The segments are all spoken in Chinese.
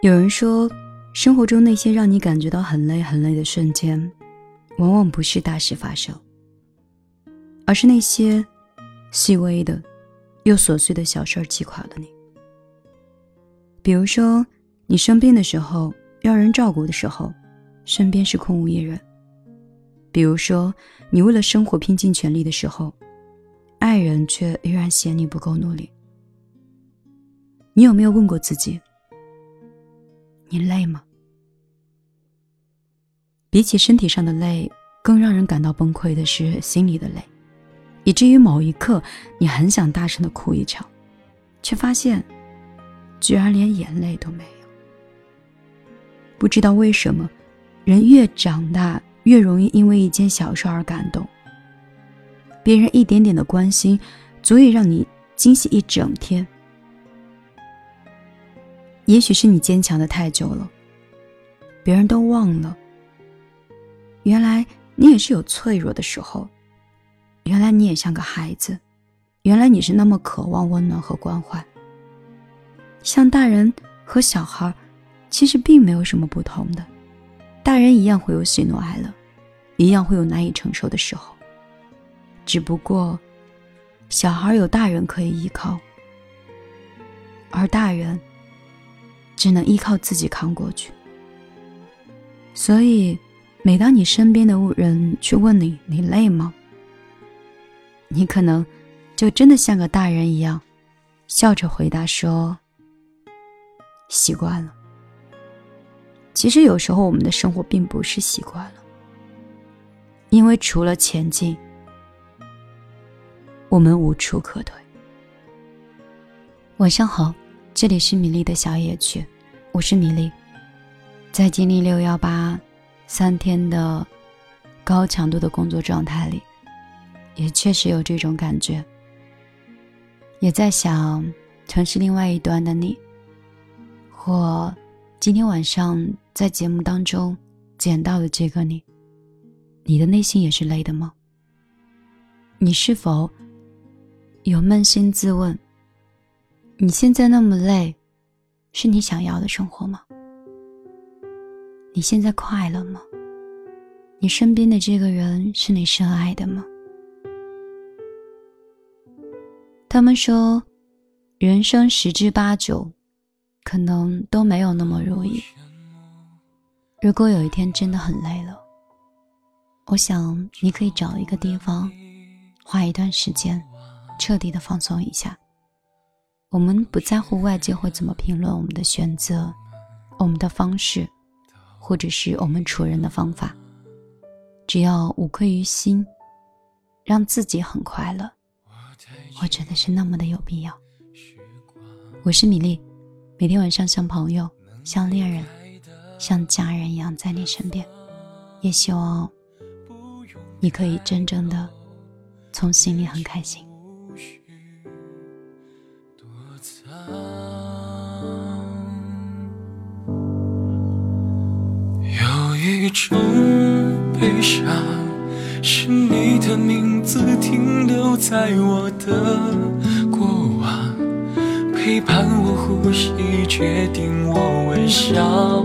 有人说，生活中那些让你感觉到很累很累的瞬间，往往不是大事发生，而是那些细微的又琐碎的小事儿击垮了你。比如说，你生病的时候，要人照顾的时候，身边是空无一人；比如说，你为了生活拼尽全力的时候，爱人却依然嫌你不够努力。你有没有问过自己？你累吗？比起身体上的累，更让人感到崩溃的是心里的累，以至于某一刻你很想大声的哭一场，却发现，居然连眼泪都没有。不知道为什么，人越长大越容易因为一件小事而感动。别人一点点的关心，足以让你惊喜一整天。也许是你坚强的太久了，别人都忘了。原来你也是有脆弱的时候，原来你也像个孩子，原来你是那么渴望温暖和关怀。像大人和小孩，其实并没有什么不同的。大人一样会有喜怒哀乐，一样会有难以承受的时候。只不过，小孩有大人可以依靠，而大人。只能依靠自己扛过去。所以，每当你身边的人去问你：“你累吗？”你可能就真的像个大人一样，笑着回答说：“习惯了。”其实有时候我们的生活并不是习惯了，因为除了前进，我们无处可退。晚上好。这里是米粒的小野曲，我是米粒。在经历六幺八三天的高强度的工作状态里，也确实有这种感觉。也在想，城市另外一端的你，或今天晚上在节目当中捡到的这个你，你的内心也是累的吗？你是否有扪心自问？你现在那么累，是你想要的生活吗？你现在快乐吗？你身边的这个人是你深爱的吗？他们说，人生十之八九，可能都没有那么如意。如果有一天真的很累了，我想你可以找一个地方，花一段时间，彻底的放松一下。我们不在乎外界会怎么评论我们的选择，我们的方式，或者是我们处人的方法，只要无愧于心，让自己很快乐，我觉得是那么的有必要。我是米粒，每天晚上像朋友、像恋人、像家人一样在你身边，也希望你可以真正的从心里很开心。一种悲伤，是你的名字停留在我的过往，陪伴我呼吸，决定我微笑。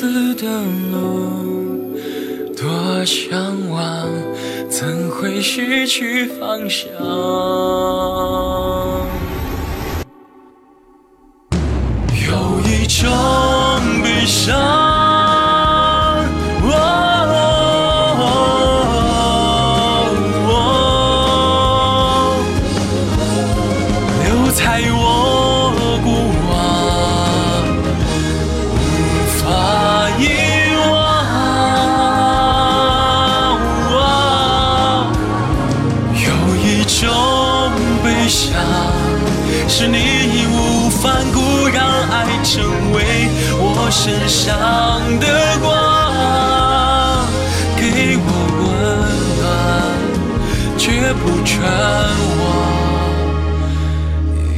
彼此的路多向往，怎会失去方向？有一种悲伤，留在我是你义无反顾让爱成为我身上的光，给我温暖，却不准我遗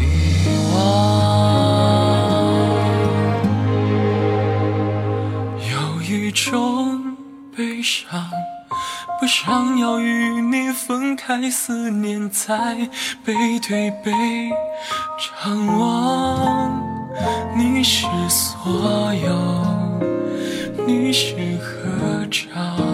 忘。有一种悲伤。我想要与你分开，思念在背对背张望。你是所有，你是合照。